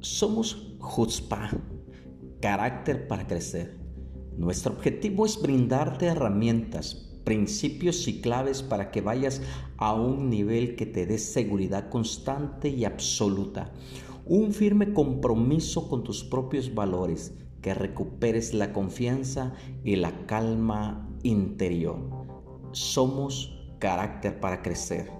Somos Jutzpah, carácter para crecer. Nuestro objetivo es brindarte herramientas, principios y claves para que vayas a un nivel que te dé seguridad constante y absoluta. Un firme compromiso con tus propios valores, que recuperes la confianza y la calma interior. Somos carácter para crecer.